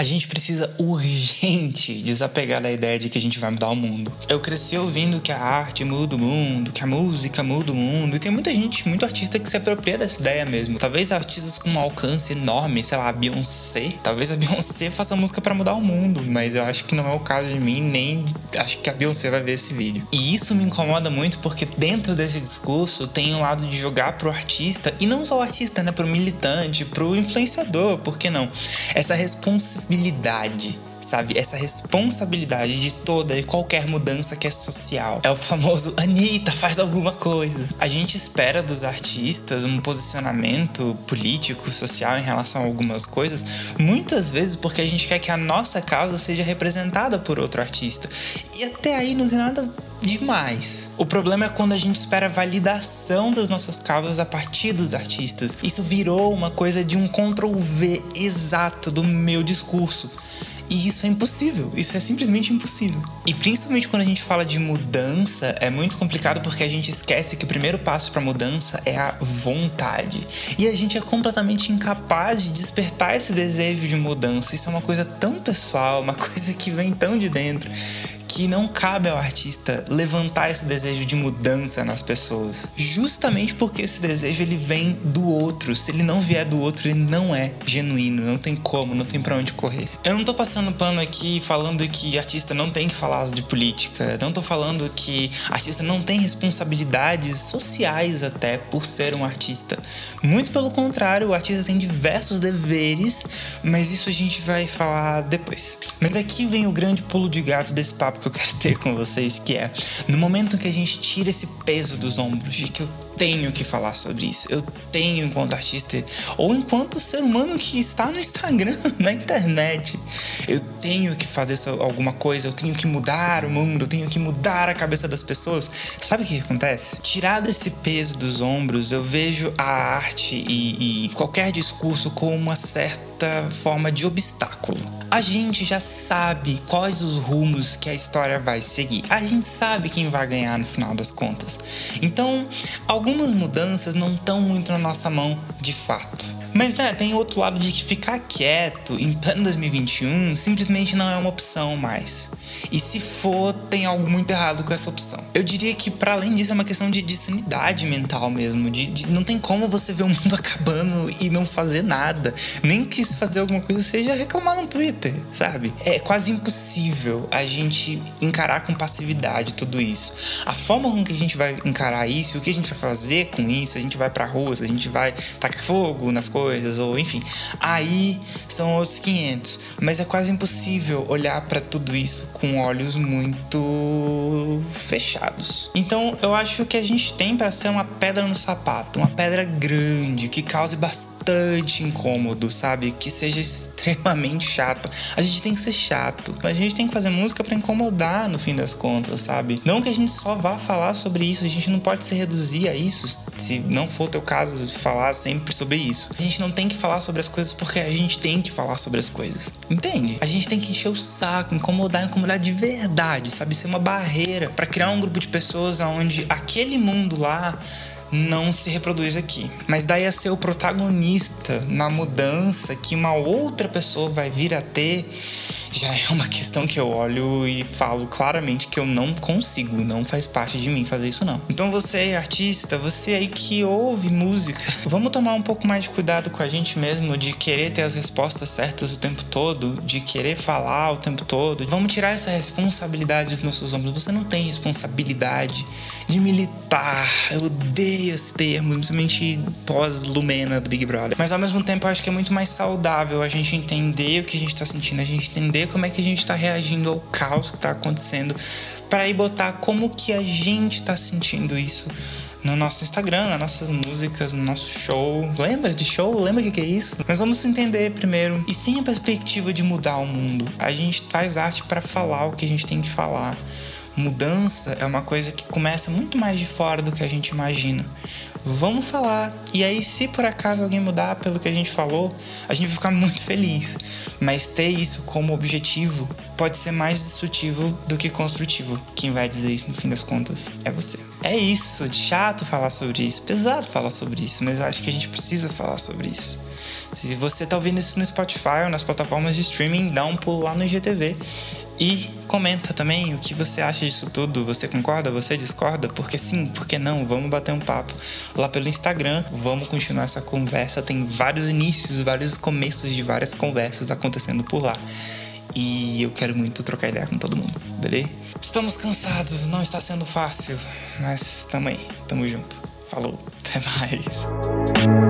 A gente precisa urgente desapegar da ideia de que a gente vai mudar o mundo. Eu cresci ouvindo que a arte muda o mundo, que a música muda o mundo, e tem muita gente, muito artista que se apropria dessa ideia mesmo. Talvez artistas com um alcance enorme, sei lá, a Beyoncé. Talvez a Beyoncé faça música para mudar o mundo, mas eu acho que não é o caso de mim, nem acho que a Beyoncé vai ver esse vídeo. E isso me incomoda muito porque dentro desse discurso tem um lado de jogar pro artista, e não só o artista, né, pro militante, pro influenciador, por que não? Essa responsabilidade sabe? Essa responsabilidade de toda e qualquer mudança que é social. É o famoso Anitta, faz alguma coisa. A gente espera dos artistas um posicionamento político, social em relação a algumas coisas, muitas vezes porque a gente quer que a nossa causa seja representada por outro artista. E até aí não tem nada demais. O problema é quando a gente espera a validação das nossas causas a partir dos artistas. Isso virou uma coisa de um Ctrl V exato do meu discurso. E isso é impossível, isso é simplesmente impossível. E principalmente quando a gente fala de mudança, é muito complicado porque a gente esquece que o primeiro passo para mudança é a vontade. E a gente é completamente incapaz de despertar esse desejo de mudança. Isso é uma coisa tão pessoal, uma coisa que vem tão de dentro, que não cabe ao artista levantar esse desejo de mudança nas pessoas. Justamente porque esse desejo ele vem do outro. Se ele não vier do outro, ele não é genuíno, não tem como, não tem para onde correr. Eu não tô passando pano aqui falando que artista não tem que falar de política, não tô falando que artista não tem responsabilidades sociais até por ser um artista. Muito pelo contrário, o artista tem diversos deveres, mas isso a gente vai falar depois. Mas aqui vem o grande pulo de gato desse papo que eu quero ter com vocês, que é no momento que a gente tira esse peso dos ombros de que eu tenho que falar sobre isso, eu tenho enquanto artista ou enquanto ser humano que está no Instagram, na internet, eu tenho que fazer alguma coisa, eu tenho que mudar o mundo, eu tenho que mudar a cabeça das pessoas. Sabe o que acontece? Tirado esse peso dos ombros, eu vejo a arte e, e qualquer discurso com uma certa forma de obstáculo a gente já sabe quais os rumos que a história vai seguir. A gente sabe quem vai ganhar no final das contas. Então, algumas mudanças não estão muito na nossa mão de fato. Mas né, tem outro lado de que ficar quieto em pleno 2021 simplesmente não é uma opção mais. E se for, tem algo muito errado com essa opção. Eu diria que, para além disso, é uma questão de, de sanidade mental mesmo. De, de, não tem como você ver o mundo acabando e não fazer nada. Nem que se fazer alguma coisa seja reclamar no Twitter, sabe? É quase impossível a gente encarar com passividade tudo isso. A forma com que a gente vai encarar isso, o que a gente vai fazer com isso, a gente vai pra rua, a gente vai tacar fogo nas coisas coisas, ou enfim. Aí são outros 500. Mas é quase impossível olhar para tudo isso com olhos muito fechados. Então eu acho que a gente tem para ser uma pedra no sapato, uma pedra grande que cause bastante incômodo, sabe? Que seja extremamente chata. A gente tem que ser chato. A gente tem que fazer música para incomodar no fim das contas, sabe? Não que a gente só vá falar sobre isso, a gente não pode se reduzir a isso, se não for o teu caso de falar sempre sobre isso. A gente gente não tem que falar sobre as coisas porque a gente tem que falar sobre as coisas. Entende? A gente tem que encher o saco, incomodar, incomodar de verdade, sabe? Ser uma barreira para criar um grupo de pessoas onde aquele mundo lá não se reproduz aqui. Mas daí a ser o protagonista na mudança que uma outra pessoa vai vir a ter, já é uma questão que eu olho e falo claramente que eu não consigo, não faz parte de mim fazer isso não. Então você, artista, você aí que ouve música, vamos tomar um pouco mais de cuidado com a gente mesmo, de querer ter as respostas certas o tempo todo, de querer falar o tempo todo. Vamos tirar essa responsabilidade dos nossos ombros. Você não tem responsabilidade de militar. Eu odeio esse termo, principalmente pós-Lumena do Big Brother. Mas ao mesmo tempo eu acho que é muito mais saudável a gente entender o que a gente tá sentindo, a gente entender como é que a gente tá reagindo ao caos que tá acontecendo, para ir botar como que a gente tá sentindo isso no nosso Instagram, nas nossas músicas, no nosso show. Lembra de show? Lembra o que é isso? Mas vamos entender primeiro. E sem a perspectiva de mudar o mundo, a gente faz arte para falar o que a gente tem que falar mudança é uma coisa que começa muito mais de fora do que a gente imagina. Vamos falar. E aí, se por acaso alguém mudar pelo que a gente falou, a gente vai ficar muito feliz. Mas ter isso como objetivo pode ser mais destrutivo do que construtivo. Quem vai dizer isso no fim das contas é você. É isso, chato falar sobre isso, pesado falar sobre isso, mas eu acho que a gente precisa falar sobre isso. Se você tá ouvindo isso no Spotify ou nas plataformas de streaming, dá um pulo lá no IGTV e comenta também o que você acha disso tudo. Você concorda? Você discorda? Porque sim, porque não? Vamos bater um papo lá pelo Instagram. Vamos continuar essa conversa. Tem vários inícios, vários começos de várias conversas acontecendo por lá. E eu quero muito trocar ideia com todo mundo, beleza? Estamos cansados, não está sendo fácil, mas tamo aí, tamo junto. Falou, até mais.